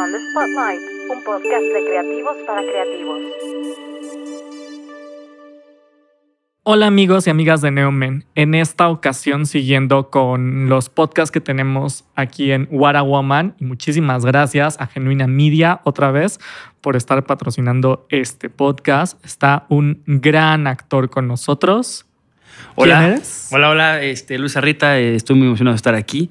On the Spotlight, un podcast de creativos para creativos. Hola amigos y amigas de Neomen. En esta ocasión siguiendo con los podcasts que tenemos aquí en What a Woman y muchísimas gracias a Genuina Media otra vez por estar patrocinando este podcast. Está un gran actor con nosotros. Hola, ¿Quién eres? hola, hola, este, Luis Arrita, eh, estoy muy emocionado de estar aquí.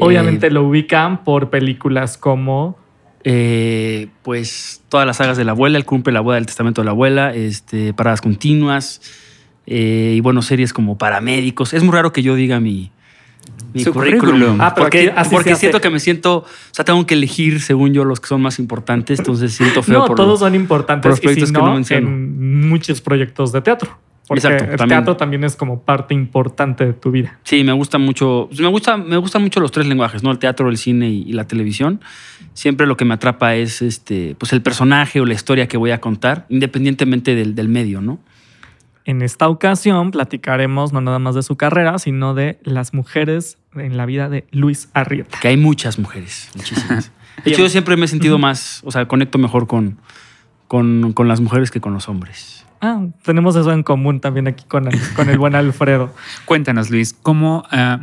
Obviamente Eh, lo ubican por películas como eh, pues todas las sagas de la abuela, El cumple la abuela, El testamento de la abuela, este, paradas continuas eh, y bueno, series como paramédicos. Es muy raro que yo diga mi, mi Su currículum. currículum. Ah, pero porque así porque siento que me siento, o sea, tengo que elegir según yo los que son más importantes, entonces siento feo No, por todos los- son por importantes los y proyectos si que no no, menciono. en muchos proyectos de teatro. Porque Exacto, el también. teatro también es como parte importante de tu vida. Sí, me gusta mucho. pues, Me gusta, me gustan mucho los tres lenguajes, ¿no? El teatro, el cine y, y la televisión. Siempre lo que me atrapa es este, pues el personaje o la historia que voy a contar, independientemente del, del medio, ¿no? En esta ocasión platicaremos no nada más de su carrera, sino de las mujeres en la vida de Luis Arrieta. Que hay muchas mujeres, muchísimas. De hecho, yo siempre me he sentido más, o sea, conecto mejor con, con, con las mujeres que con los hombres. Ah, tenemos eso en común también aquí con el, con el buen Alfredo. Cuéntanos, Luis, ¿cómo ah,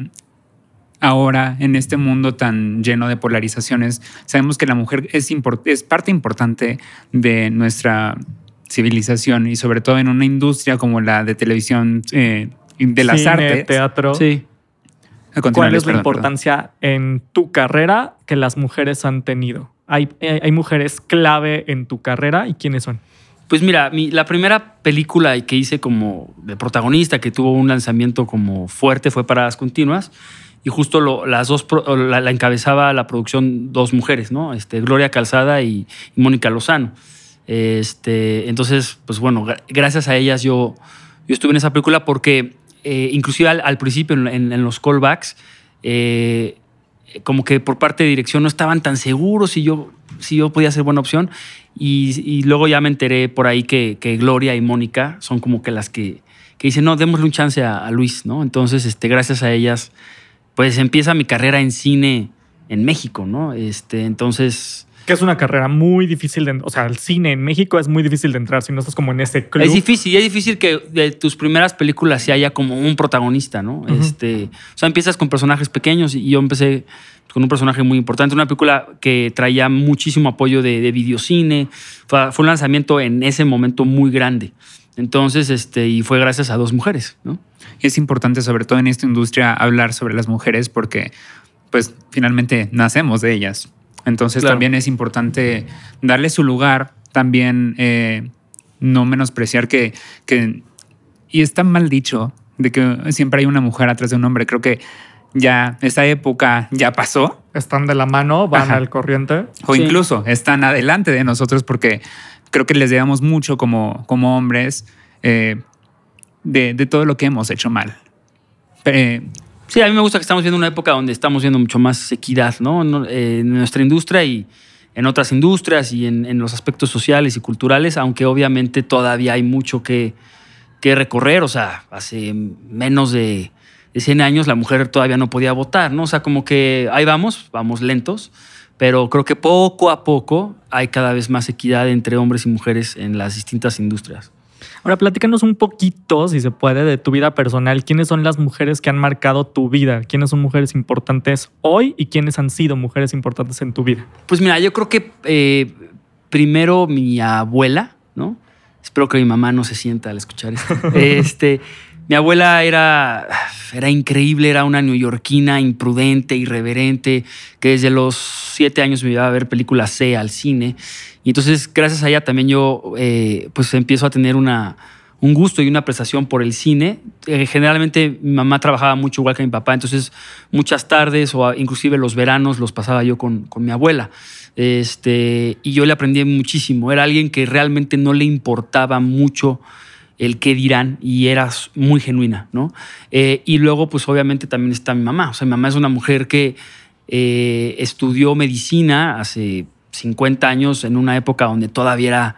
ahora en este mundo tan lleno de polarizaciones sabemos que la mujer es, es parte importante de nuestra civilización y sobre todo en una industria como la de televisión, eh, de las Cine, artes? teatro. Sí. ¿Cuál es la perdón, importancia en tu carrera que las mujeres han tenido? ¿Hay, eh, hay mujeres clave en tu carrera y quiénes son? Pues mira, mi- la primera película que hice como de protagonista, que tuvo un lanzamiento como fuerte, fue Paradas Continuas. Y justo las dos, la, encabezaba la producción dos mujeres, ¿no? Este, Gloria Calzada y, Mónica Lozano. Este, entonces, pues bueno, gra- gracias a ellas yo, yo estuve en esa película porque eh, inclusive al, principio en los callbacks, eh, como que por parte de dirección no estaban tan seguros si yo, si yo podía ser buena opción. Y, luego ya me enteré por ahí que, que Gloria y Mónica son como que las que, que dicen, no, démosle un chance a, a Luis, ¿no? Entonces, este, gracias a ellas, pues empieza mi carrera en cine en México, ¿no? Este, entonces, Que es una carrera muy difícil de... O sea, el cine en México es muy difícil de entrar si no estás como en ese club. es difícil, y es difícil que de tus primeras películas sí haya como un protagonista, ¿no? Este, o sea, empiezas con personajes pequeños y yo empecé con un personaje muy importante, una película que traía muchísimo apoyo de, de videocine, fue, fue un lanzamiento en ese momento muy grande. Entonces, este, y fue gracias a dos mujeres, ¿no? Es importante, sobre todo en esta industria, hablar sobre las mujeres porque, pues, finalmente nacemos de ellas. Entonces, Claro. también es importante darle su lugar, también eh, no menospreciar que, que. Y está mal dicho de que siempre hay una mujer atrás de un hombre. Creo que ya esa época ya pasó, Están de la mano, van Ajá. al corriente. o Sí. incluso están adelante de nosotros porque creo que les debemos mucho como, como hombres eh, de, de todo lo que hemos hecho mal. Eh, Sí, a mí me gusta que estamos viendo una época donde estamos viendo mucho más equidad, ¿no? No, eh, En nuestra industria y en otras industrias y en, en los aspectos sociales y culturales, aunque obviamente todavía hay mucho que, que recorrer. O sea, hace menos de, de 100 años la mujer todavía no podía votar, ¿no? O sea, como que ahí vamos, vamos lentos, pero creo que poco a poco hay cada vez más equidad entre hombres y mujeres en las distintas industrias. Ahora, platícanos un poquito, si se puede, de tu vida personal. ¿Quiénes son las mujeres que han marcado tu vida? ¿Quiénes son mujeres importantes hoy y quiénes han sido mujeres importantes en tu vida? Pues mira, yo creo que eh, primero mi abuela, ¿no? Espero que mi mamá no se sienta al escuchar esto. este, mi abuela era, era increíble, era una neoyorquina imprudente, irreverente, que desde los siete años me iba a ver películas C al cine. Y entonces, gracias a ella también yo eh, pues empiezo a tener una, un gusto y una apreciación por el cine. Eh, generalmente mi mamá trabajaba mucho igual que mi papá, entonces muchas tardes o inclusive los veranos los pasaba yo con, con mi abuela. Este, y yo le aprendí muchísimo. Era alguien que realmente no le importaba mucho el qué dirán y era s- muy genuina, ¿no? Eh, y luego, pues obviamente también está mi mamá. O sea, mi mamá es una mujer que eh, estudió medicina hace 50 años en una época donde todavía era,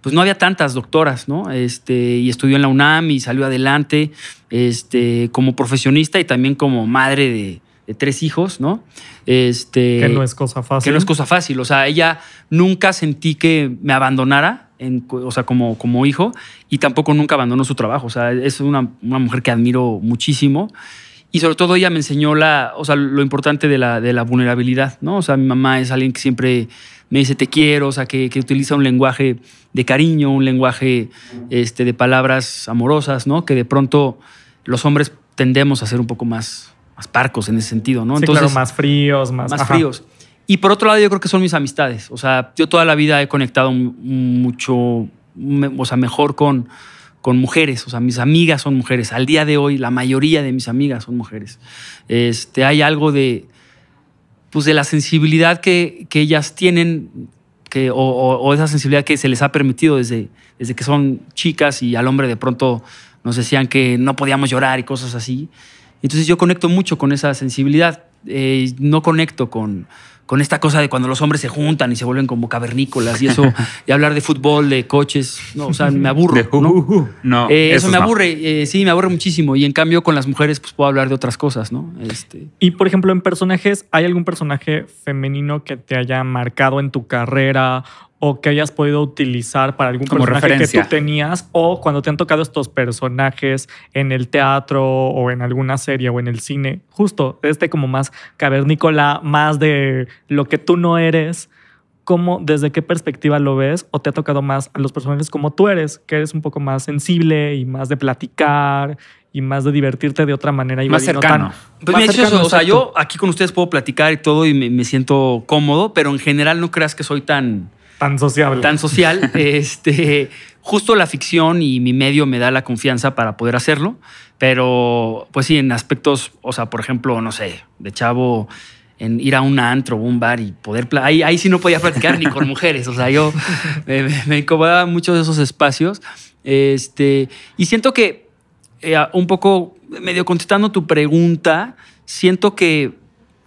pues no había tantas doctoras, ¿no? Este, y estudió en la UNAM y salió adelante este, como profesionista y también como madre de tres hijos, ¿no? Este, Que no es cosa fácil. que no es cosa fácil. O sea, ella nunca sentí que me abandonara, en, o sea, como, como hijo, y tampoco nunca abandonó su trabajo. O sea, es una, una mujer que admiro muchísimo. Y sobre todo ella me enseñó la, o sea, lo importante de la, de la vulnerabilidad, ¿no? O sea, mi mamá es alguien que siempre me dice te quiero, o sea, que, que utiliza un lenguaje de cariño, un lenguaje este, de palabras amorosas, ¿no? Que de pronto los hombres tendemos a ser un poco más, más parcos en ese sentido, ¿no? Sí, claro, más fríos, más, más ajá. fríos. Y por otro lado, yo creo que son mis amistades. O sea, yo toda la vida he conectado mucho, o sea, mejor con, con mujeres. O sea, mis amigas son mujeres. Al día de hoy, la mayoría de mis amigas son mujeres. Este, hay algo de, pues, de la sensibilidad que, que ellas tienen, que, o, o- o esa sensibilidad que se les ha permitido desde, desde que son chicas y al hombre de pronto nos decían que no podíamos llorar y cosas así. Entonces yo conecto mucho con esa sensibilidad. Eh, no conecto con, con esta cosa de cuando los hombres se juntan y se vuelven como cavernícolas y eso, y hablar de fútbol, de coches. No, o sea, me aburro. De- ¿no? No, Eh, eso me no. aburre, eh, sí, me aburre muchísimo. Y en cambio con las mujeres pues puedo hablar de otras cosas, ¿no? Este, Y por ejemplo, en personajes, ¿hay algún personaje femenino que te haya marcado en tu carrera o que hayas podido utilizar para algún Como personaje referencia. que tú tenías? O cuando te han tocado estos personajes en el teatro o en alguna serie o en el cine, justo este como más cavernícola, más de lo que tú no eres. ¿Cómo, desde qué perspectiva lo ves? ¿O te ha tocado más a los personajes como tú eres, que eres un poco más sensible y más de platicar y más de divertirte de otra manera? igual Más y no cercano. tan- Pues más cercano, eso, o sea, yo aquí con ustedes puedo platicar y todo y me, me siento cómodo, pero en general no creas que soy tan, Tan sociable. tan social. este, justo la ficción y mi medio me da la confianza para poder hacerlo, pero pues sí, en aspectos, o sea, por ejemplo, no sé, de chavo, en ir a un antro o un bar y poder... Ahí, ahí sí no podía platicar ni con mujeres, o sea, yo me, me, me incomodaba mucho de esos espacios. Este, y siento que eh, un poco, medio contestando tu pregunta, siento que,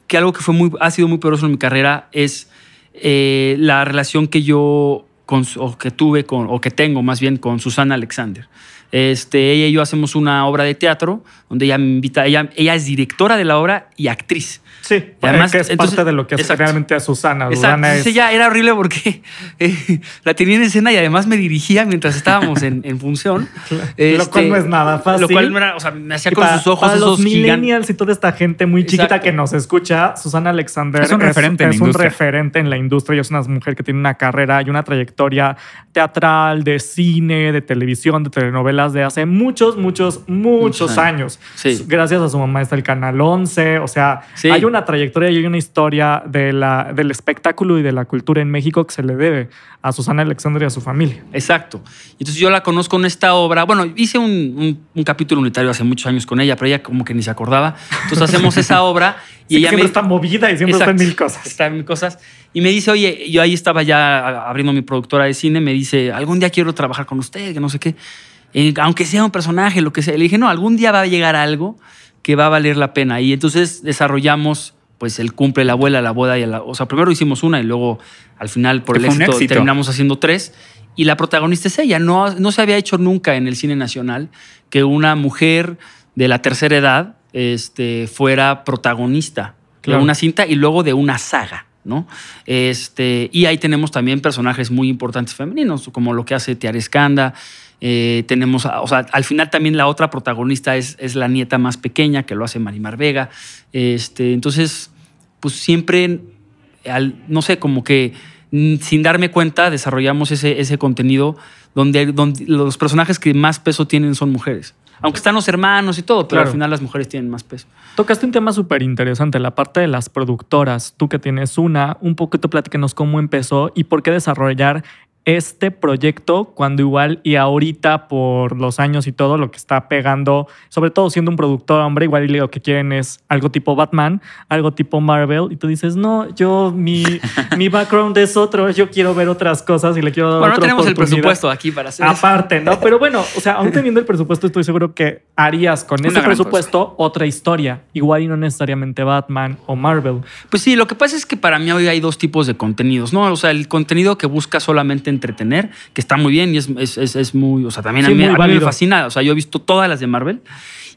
que algo que fue muy, ha sido muy poderoso en mi carrera es eh, la relación que yo, o que tuve con, o que tengo más bien con Susana Alexander. Este, ella y yo hacemos una obra de teatro donde ella me invita, ella, ella es directora de la obra y actriz. Sí, Y además, que es entonces- parte de lo que hace exacto. realmente a Susana. Susana es, ella era horrible porque eh, la tenía en escena y además me dirigía mientras estábamos en, en función. lo cual no es nada fácil. Lo cual no era, o sea, me hacía con para, sus ojos para esos los millennials y toda esta gente muy chiquita Exacto. que nos escucha, Susana Alexander Es un referente en la es un referente en la industria y es una mujer que tiene una carrera y una trayectoria teatral, de cine, de televisión, de telenovelas de hace muchos, muchos, muchos años. Sí. Gracias a su mamá está el Canal 11, o sea, Sí. hay una trayectoria y hay una historia de la, del espectáculo y de la cultura en México que se le debe a Susana Alexander y a su familia. Exacto. Entonces yo la conozco en esta obra. Bueno, hice un, un- un capítulo unitario hace muchos años con ella, pero ella como que ni se acordaba. Entonces hacemos esa obra y Sí, ella siempre me... está movida y siempre Exacto. está en mil cosas. Está en mil cosas. Y me dice, oye, yo ahí estaba ya abriendo mi productora de cine, me dice, algún día quiero trabajar con usted, que no sé qué. Eh, aunque sea un personaje, lo que sea. Le dije, no, algún día va a llegar algo que va a valer la pena. Y entonces desarrollamos pues el cumple, la abuela, la boda y la... O sea, primero hicimos una y luego al final por el éxito, éxito. terminamos haciendo tres. Y la protagonista es ella. No, no se había hecho nunca en el cine nacional que una mujer de la tercera edad este, fuera protagonista Claro. de una cinta y luego de una saga, ¿no? Este, y ahí tenemos también personajes muy importantes femeninos, como lo que hace Tiara Escanda. Eh, tenemos, o sea, al final también la otra protagonista es, es la nieta más pequeña, que lo hace Marimar Vega. Este, entonces, pues siempre, al- no sé, como que sin darme cuenta, desarrollamos ese, ese contenido donde, donde los personajes que más peso tienen son mujeres. Aunque están los hermanos y todo, pero Claro. al final las mujeres tienen más peso. Tocaste un tema súper interesante, la parte de las productoras. Tú que tienes una, un poquito platícanos cómo empezó y por qué desarrollar este proyecto cuando igual y ahorita por los años y todo lo que está pegando, sobre todo siendo un productor hombre, igual y lo que quieren es algo tipo Batman, algo tipo Marvel y tú dices, no, yo mi, mi background es otro, yo quiero ver otras cosas y le quiero dar Bueno, no otra tenemos el oportunidad". presupuesto aquí para hacer eso. Aparte, ¿no? Pero bueno, o sea, aún teniendo el presupuesto, estoy seguro que harías con Una ese presupuesto otra historia. Igual y no necesariamente Batman o Marvel. Pues sí, lo que pasa es que para mí hoy hay dos tipos de contenidos, ¿no? O sea, el contenido que busca solamente entretener, que está muy bien y es, es- es- es muy, o sea, también a mí, muy a mí me fascina, o sea, yo he visto todas las de Marvel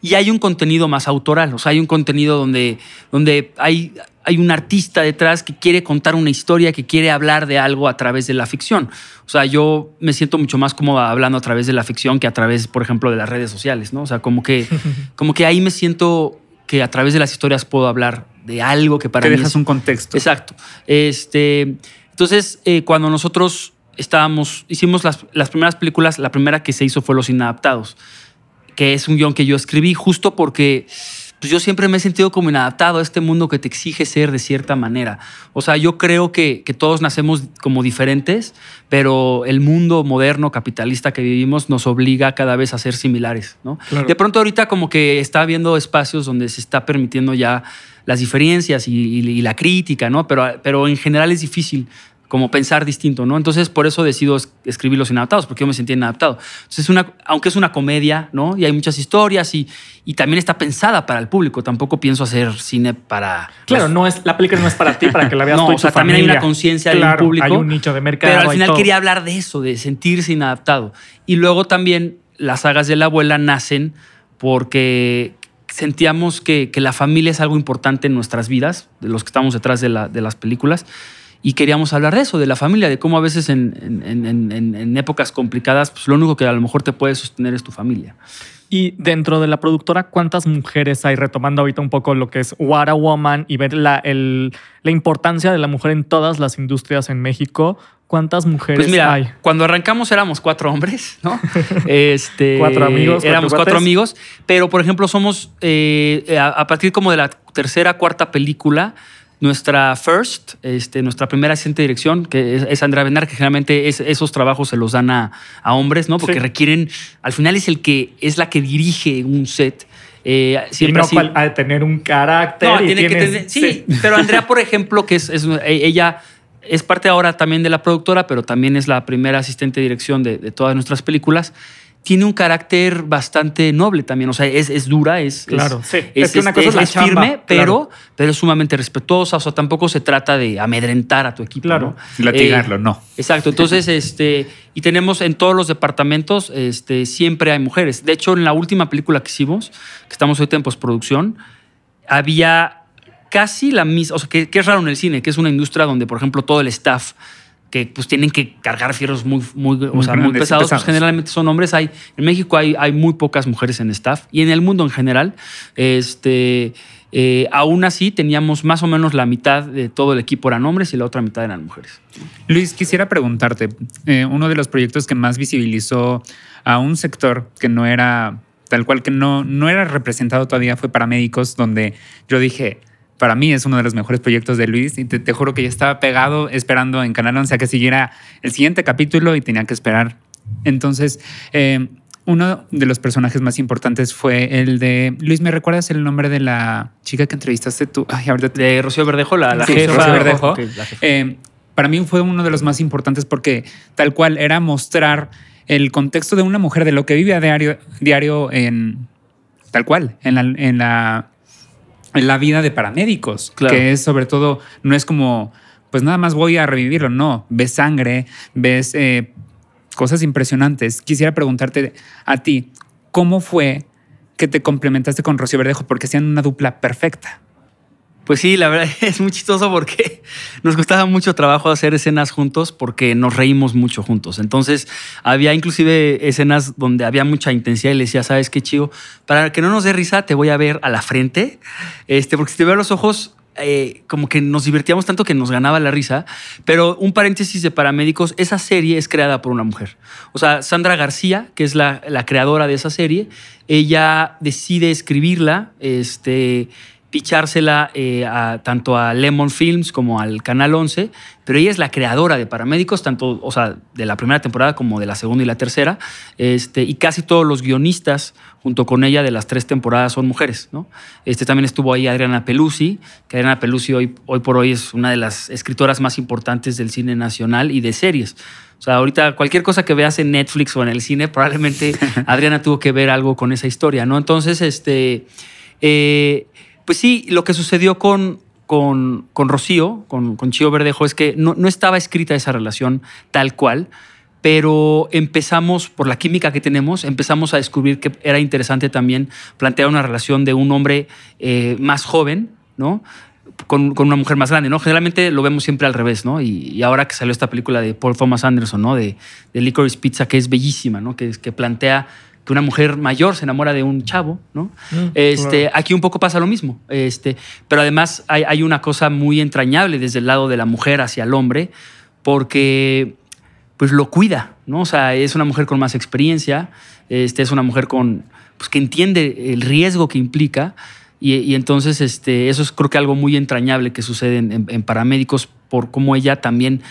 Y hay un contenido más autoral, o sea, hay un contenido donde, donde hay, hay un artista detrás que quiere contar una historia, que quiere hablar de algo a través de la ficción. O sea, yo me siento mucho más cómoda hablando a través de la ficción que a través, por ejemplo, de las redes sociales, ¿no? O sea, como que, como que ahí me siento que a través de las historias puedo hablar de algo que para Te mí dejas es- un contexto. Exacto. Este, entonces, eh, cuando nosotros estábamos, hicimos las, las primeras películas, la primera que se hizo fue Los Inadaptados, que es un guion que yo escribí justo porque pues, yo siempre me he sentido como inadaptado a este mundo que te exige ser de cierta manera. O sea, yo creo que, que todos nacemos como diferentes, pero el mundo moderno capitalista que vivimos nos obliga cada vez a ser similares, ¿no? Claro. De pronto ahorita como que está habiendo espacios donde se está permitiendo ya las diferencias y, y- y la crítica, ¿no? Pero, pero en general es difícil como pensar distinto, ¿no? Entonces por eso decido es- escribir Los Inadaptados, porque yo me sentía inadaptado. Entonces, es una, aunque es una comedia, ¿no? Y hay muchas historias y, y también está pensada para el público. Tampoco pienso hacer cine para... Claro, no es, la película no es para ti, para que la veas No, tú y o sea, tu también hay familia. una conciencia del Claro, público. Hay un nicho de mercado. Pero al hay final todo. quería hablar de eso, de sentirse inadaptado. Y luego también las sagas de la abuela nacen porque sentíamos que, que la familia es algo importante en nuestras vidas, de los que estamos detrás de, la- de las películas. Y queríamos hablar de eso, de la familia, de cómo a veces en, en- en- épocas complicadas, pues lo único que a lo mejor te puede sostener es tu familia. Y dentro de la productora, ¿cuántas mujeres hay? Retomando ahorita un poco lo que es What a Woman y ver la, el- la importancia de la mujer en todas las industrias en México. ¿Cuántas mujeres Pues mira, hay? cuando arrancamos éramos cuatro hombres, ¿no? este, Cuatro amigos, Éramos cuatro amigos, pero por ejemplo somos, eh, a, a partir como de la tercera, cuarta película, nuestra first, este, nuestra primera asistente de dirección, que es, es Andrea Benar, que generalmente es- esos trabajos se los dan a, a hombres, ¿no? Porque Sí. requieren, al final es el que, es la que dirige un set. Eh, Y siempre no así- ha de tener un carácter. no, y tiene que tener. Sí, pero Andrea, por ejemplo, que es, es- eh, ella es parte ahora también de la productora, pero también es la primera asistente de dirección de, de todas nuestras películas. Tiene un carácter bastante noble también. O sea, es, es dura, es. Claro, es, sí. Es que una cosa es la chamba, firme, claro. pero, pero es sumamente respetuosa. O sea, tampoco se trata de amedrentar a tu equipo. Claro. ¿no? Latigarlo, Eh, no. Exacto. Entonces, este, y tenemos en todos los departamentos, este, siempre hay mujeres. De hecho, en la última película que hicimos, que estamos ahorita en postproducción, había casi la misma, o sea, que, que es raro en el cine, que es una industria donde, por ejemplo, todo el staff que pues tienen que cargar fierros muy, muy, o sea, muy grandes y pesados, pues, pesados. generalmente son hombres. Hay, en México hay, hay muy pocas mujeres en staff y en el mundo en general. Este, eh, aún así, teníamos más o menos la mitad de todo el equipo eran hombres y la otra mitad eran mujeres. Luis, quisiera preguntarte, eh, uno de los proyectos que más visibilizó a un sector que no era tal cual, que no, no era representado todavía fue Paramédicos, donde yo dije, para mí es uno de los mejores proyectos de Luis y te, te juro que yo estaba pegado esperando en Canal 11 a que siguiera el siguiente capítulo y tenía que esperar. Entonces, eh, uno de los personajes más importantes fue el de... Luis, ¿me recuerdas el nombre de la chica que entrevistaste tú? Ay, ahorita te- De Rocío Verdejo, la, la Sí, jefa. Rocío Verdejo. Ok, la jefa. Eh, para mí fue uno de los más importantes porque tal cual era mostrar el contexto de una mujer, de lo que vive a diario, diario en tal cual, en la, en la, la vida de paramédicos, Claro. que es sobre todo, no es como, pues nada más voy a revivirlo, no, ves sangre, ves eh, cosas impresionantes. Quisiera preguntarte a ti, ¿cómo fue que te complementaste con Rocío Verdejo? Porque hacían una dupla perfecta. Pues sí, la verdad es muy chistoso porque nos costaba mucho trabajo hacer escenas juntos porque nos reímos mucho juntos. Entonces había inclusive escenas donde había mucha intensidad y le decía, ¿sabes qué, chico? Para que no nos dé risa, te voy a ver a la frente, este, porque si te veo a los ojos, eh, como que nos divertíamos tanto que nos ganaba la risa. Pero un paréntesis de paramédicos, esa serie es creada por una mujer. O sea, Sandra García, que es la, la creadora de esa serie, ella decide escribirla, este pichársela eh, a- tanto a Lemon Films como al Canal 11, pero ella es la creadora de Paramédicos, tanto, o sea, de la primera temporada como de la segunda y la tercera, este, y casi todos los guionistas junto con ella de las tres temporadas son mujeres, ¿no? Este, también estuvo ahí Adriana Pelusi, que Adriana Pelusi hoy, hoy por hoy es una de las escritoras más importantes del cine nacional y de series. O sea, ahorita cualquier cosa que veas en Netflix o en el cine, probablemente Adriana tuvo que ver algo con esa historia, ¿no? Entonces, este... eh, pues sí, lo que sucedió con, con, con Rocío, con, con Chío Verdejo, es que no, no estaba escrita esa relación tal cual, pero empezamos, por la química que tenemos, empezamos a descubrir que era interesante también plantear una relación de un hombre eh, más joven, ¿no? Con, con una mujer más grande, ¿no? Generalmente lo vemos siempre al revés, ¿no? Y, y ahora que salió esta película de Paul Thomas Anderson, ¿no? De, de Licorice Pizza, que es bellísima, ¿no? Que, que plantea que una mujer mayor se enamora de un chavo, ¿no? Mm, este, claro. Aquí un poco pasa lo mismo, este, pero además hay, hay una cosa muy entrañable desde el lado de la mujer hacia el hombre, porque pues lo cuida, ¿no? O sea, es una mujer con más experiencia, este, es una mujer con, pues, que entiende el riesgo que implica y, y entonces este, eso es creo que algo muy entrañable que sucede en, en- en paramédicos por cómo ella también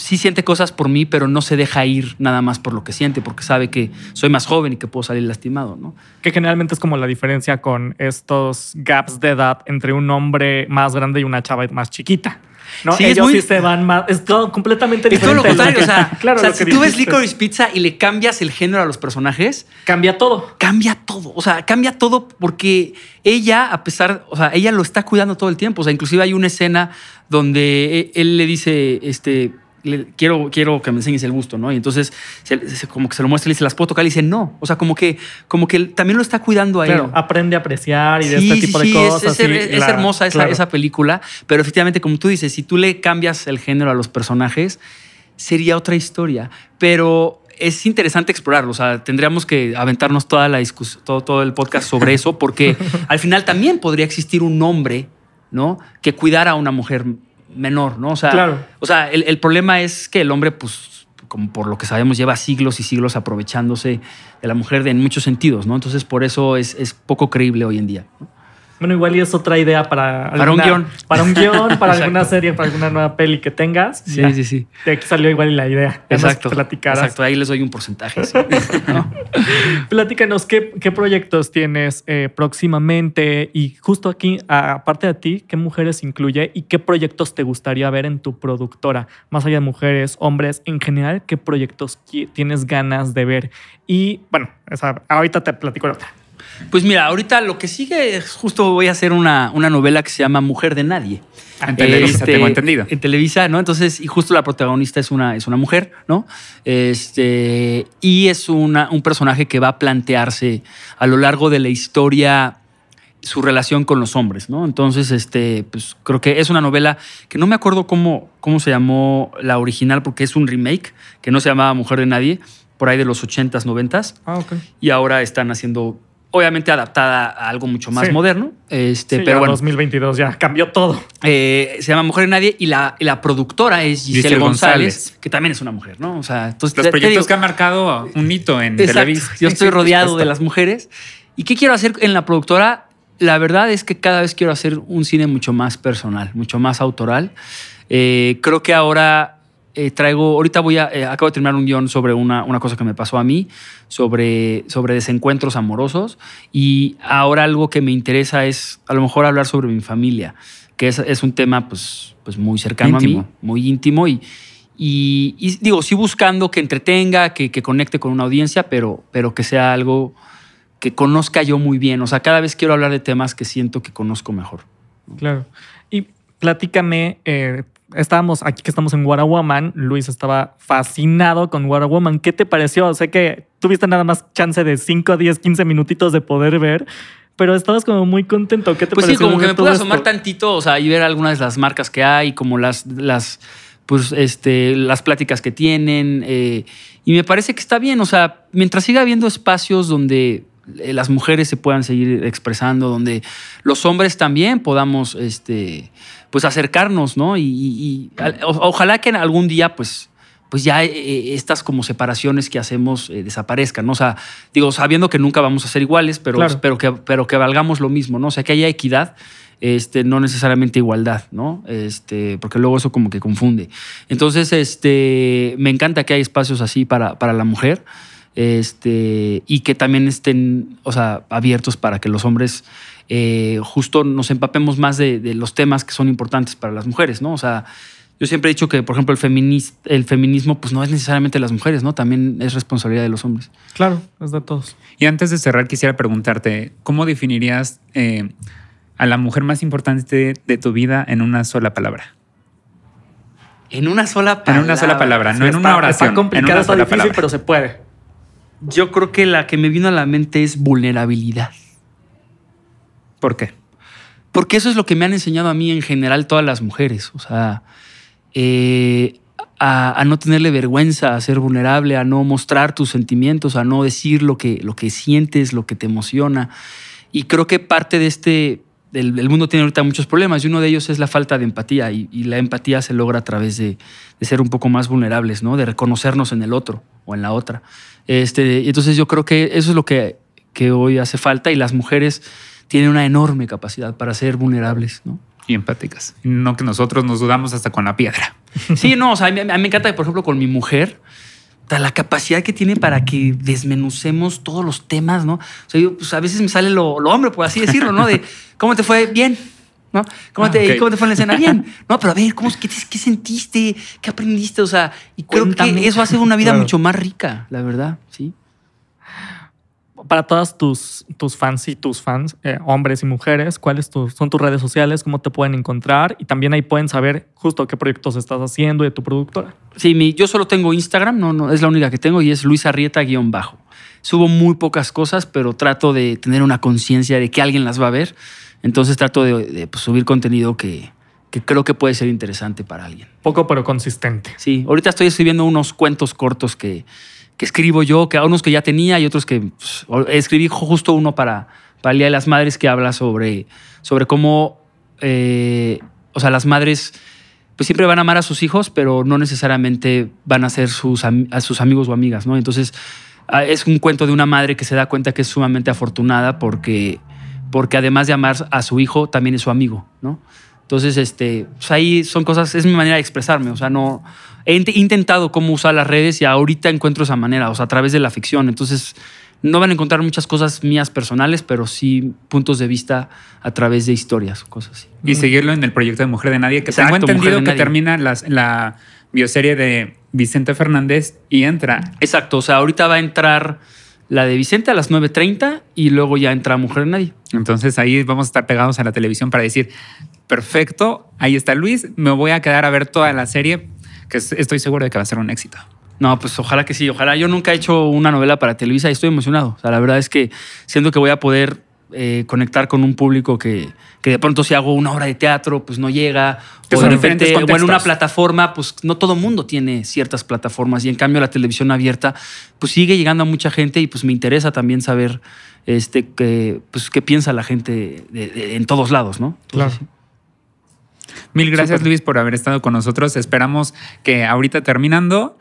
sí siente cosas por mí, pero no se deja ir nada más por lo que siente, porque sabe que soy más joven y que puedo salir lastimado, ¿no? Que generalmente es como la diferencia con estos gaps de edad entre un hombre más grande y una chava más chiquita. ¿no? Sí, es Ellos muy- sí se van más. Es todo completamente Es todo diferente. lo contrario, o sea, claro, o sea, si tú ves. Licorice Pizza y le cambias el género a los personajes, Cambia todo. cambia todo. O sea, cambia todo porque ella, a pesar, o sea, ella lo está cuidando todo el tiempo. O sea, inclusive hay una escena donde e- él le dice, este, le- quiero, quiero que me enseñes el busto, ¿no? Y entonces se- se- como que se lo muestra y le dice, ¿las puedo tocar? Y dice, no. O sea, como que, como que también lo está cuidando a Claro, él. aprende a apreciar y de este sí, tipo de es- cosas. Es, sí, es la- hermosa esa, claro. esa película, pero efectivamente, como tú dices, si tú le cambias el género a los personajes, sería otra historia. Pero es interesante explorarlo. O sea, tendríamos que aventarnos toda la discusión, todo, todo el podcast sobre eso, porque al final también podría existir un hombre, ¿no? Que cuidara a una mujer menor, ¿no? O sea, Claro. o sea el, el problema es que el hombre, pues, como por lo que sabemos, lleva siglos y siglos aprovechándose de la mujer en muchos sentidos, ¿no? Entonces, por eso es, es poco creíble hoy en día. ¿no? Bueno, igual y es otra idea para. Para un guion. Para un guion, para alguna serie, para alguna nueva peli que tengas. Sí, Ya. sí, sí. De aquí salió igual y la idea. Exacto. Exacto, ahí les doy un porcentaje. sí. ¿No? Platícanos qué, qué proyectos tienes eh, próximamente y justo aquí, aparte de ti, qué mujeres incluye y qué proyectos te gustaría ver en tu productora, más allá de mujeres, hombres, en general, qué proyectos tienes ganas de ver. Y bueno, esa- ahorita te platico la otra. Pues mira, ahorita lo que sigue es justo voy a hacer una, una novela que se llama Mujer de Nadie. En Televisa, Este, tengo entendido. En Televisa, ¿no? Entonces, y justo la protagonista es una, es una mujer, ¿no? Este, y es una, un personaje que va a plantearse a lo largo de la historia su relación con los hombres, ¿no? Entonces, este, pues creo que es una novela que no me acuerdo cómo, cómo se llamó la original, porque es un remake que no se llamaba Mujer de Nadie, por ahí de los 80s, 90s Ah, ok. y ahora están haciendo, obviamente adaptada a algo mucho más Sí. moderno. Este, Sí, pero ya bueno, 2022 ya cambió todo. eh, se llama Mujer de Nadie y la, y la productora es Giselle, Giselle González, González. que también es una mujer, ¿no? O sea, entonces Los te- te proyectos digo- que han marcado un hito en Exacto. Televisa. Yo estoy rodeado de las mujeres. ¿Y qué quiero hacer en la productora? La verdad es que cada vez quiero hacer un cine mucho más personal, mucho más autoral. Eh, creo que ahora eh, traigo, ahorita voy a, eh, acabo de terminar un guion sobre una, una cosa que me pasó a mí, sobre, sobre desencuentros amorosos. Y ahora algo que me interesa es a lo mejor hablar sobre mi familia, que es, es un tema pues, pues muy cercano a Íntimo. mí, muy íntimo y, y, y digo, sí buscando que entretenga, que, que conecte con una audiencia, pero, pero que sea algo que conozca yo muy bien. O sea, cada vez quiero hablar de temas que siento que conozco mejor. Claro. Y platícame, eh, estábamos aquí que estamos en What a Woman, Luis estaba fascinado con What a Woman. ¿Qué te pareció? Sé que tuviste nada más chance de 5, 10, 15 minutitos de poder ver, pero estabas como muy contento. ¿Qué te Pues sí, pareció? como que me pude asomar esto? tantito, o sea, y ver algunas de las marcas que hay, como las, las pues, este, las pláticas que tienen. eh, y me parece que está bien, o sea, mientras siga habiendo espacios donde las mujeres se puedan seguir expresando, donde los hombres también podamos, este, pues, acercarnos, ¿no? Y, y- y al- o- ojalá que en algún día, pues, pues ya eh, estas como separaciones que hacemos eh, desaparezcan, ¿no? O sea, digo, sabiendo que nunca vamos a ser iguales, pero, Claro. pero, que, pero que valgamos lo mismo, ¿no? O sea, que haya equidad, este, no necesariamente igualdad, ¿no? Este, porque luego eso como que confunde. Entonces, este, me encanta que hay espacios así para, para la mujer, este, y que también estén, o sea, abiertos para que los hombres eh, justo nos empapemos más de, de los temas que son importantes para las mujeres, ¿no? O sea, yo siempre he dicho que, por ejemplo, el, feminis- el feminismo, pues no es necesariamente de las mujeres, ¿no? También es responsabilidad de los hombres. Claro, es de todos. Y antes de cerrar, quisiera preguntarte, ¿cómo definirías eh, a la mujer más importante de tu vida en una sola palabra? En una sola En palabra. una sola palabra, no Sí, en está- una oración. Está complicado, en una está sola difícil, palabra. pero se puede. Yo creo que la que me vino a la mente es vulnerabilidad. ¿Por qué? Porque eso es lo que me han enseñado a mí en general todas las mujeres. O sea, eh, a, a no tenerle vergüenza, a ser vulnerable, a no mostrar tus sentimientos, a no decir lo que, lo que sientes, lo que te emociona. Y creo que parte de este. El, el mundo tiene ahorita muchos problemas y uno de ellos es la falta de empatía. Y, y la empatía se logra a través de, de ser un poco más vulnerables, ¿no? De reconocernos en el otro o en la otra. Este, entonces yo creo que eso es lo que, que hoy hace falta y las mujeres tienen una enorme capacidad para ser vulnerables, ¿no? Y empáticas. No que nosotros nos dudamos hasta con la piedra. Sí, no, o sea, a mí, a mí me encanta, por ejemplo, con mi mujer, la capacidad que tiene para que desmenucemos todos los temas, ¿no? O sea, yo, pues, a veces me sale lo, lo hombre, por así decirlo, ¿no? De cómo te fue bien, ¿no? ¿Cómo, Ah, te, ok. ¿Cómo te fue en la escena? Bien. No, pero a ver, ¿cómo, qué, qué sentiste? ¿Qué aprendiste? O sea, y creo Cuéntame. que eso hace una vida Claro. mucho más rica, la verdad, sí. Para todas tus, tus fans y tus fans, eh, hombres y mujeres, ¿cuáles tu- son tus redes sociales? ¿Cómo te pueden encontrar? Y también ahí pueden saber justo qué proyectos estás haciendo y de tu productora. Sí, mi, yo solo tengo Instagram, no, no, es la única que tengo y es Luis Arrieta-bajo. Subo muy pocas cosas, pero trato de tener una conciencia de que alguien las va a ver. Entonces trato de, de, pues, subir contenido que, que creo que puede ser interesante para alguien. Poco pero consistente. Sí, ahorita estoy escribiendo unos cuentos cortos que, que escribo yo, que unos que ya tenía y otros que pues, escribí justo uno para, para el Día de las Madres que habla sobre, sobre cómo, eh, o sea, las madres pues siempre van a amar a sus hijos, pero no necesariamente van a ser sus, a sus amigos o amigas, ¿no? Entonces, ah, es un cuento de una madre que se da cuenta que es sumamente afortunada porque, porque además de amar a su hijo, también es su amigo, ¿no? Entonces, este, pues ahí son cosas, es mi manera de expresarme, o sea, no... He int- intentado cómo usar las redes y ahorita encuentro esa manera, o sea, a través de la ficción. Entonces, no van a encontrar muchas cosas mías personales, pero sí puntos de vista a través de historias, cosas así. Y seguirlo en el proyecto de Mujer de Nadie, que Exacto, tengo entendido que Nadie. termina las- la bioserie de Vicente Fernández y entra. Exacto, o sea, ahorita va a entrar la de Vicente a las 9.30 y luego ya entra Mujer de Nadie. Entonces ahí vamos a estar pegados a la televisión para decir, perfecto, ahí está Luis, me voy a quedar a ver toda la serie, que es- estoy seguro de que va a ser un éxito. No, pues ojalá que sí, ojalá. Yo nunca he hecho una novela para Televisa y estoy emocionado. O sea, la verdad es que siento que voy a poder eh, conectar con un público que, que de pronto si hago una obra de teatro, pues no llega. Que o de repente, o en una plataforma, pues no todo mundo tiene ciertas plataformas. Y en cambio la televisión abierta, pues sigue llegando a mucha gente y pues me interesa también saber este, que, pues, qué piensa la gente de- de- en todos lados, ¿no? Claro. Mil gracias Súper. Luis por haber estado con nosotros. Esperamos que ahorita terminando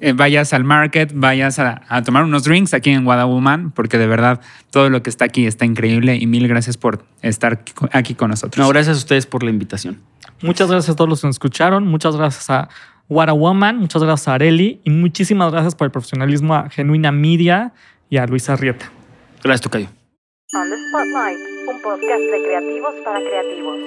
eh, vayas al market, vayas a, a tomar unos drinks aquí en Guadaluman, porque de verdad todo lo que está aquí está increíble y mil gracias por estar aquí con nosotros. No, gracias a ustedes por la invitación. Muchas gracias a todos los que nos escucharon. Muchas gracias a What a Woman. Muchas gracias a Areli. Y muchísimas gracias por el profesionalismo a Genuina Media y a Luisa Rieta. Gracias, Tocayo. On the Spotlight, un podcast de creativos para creativos.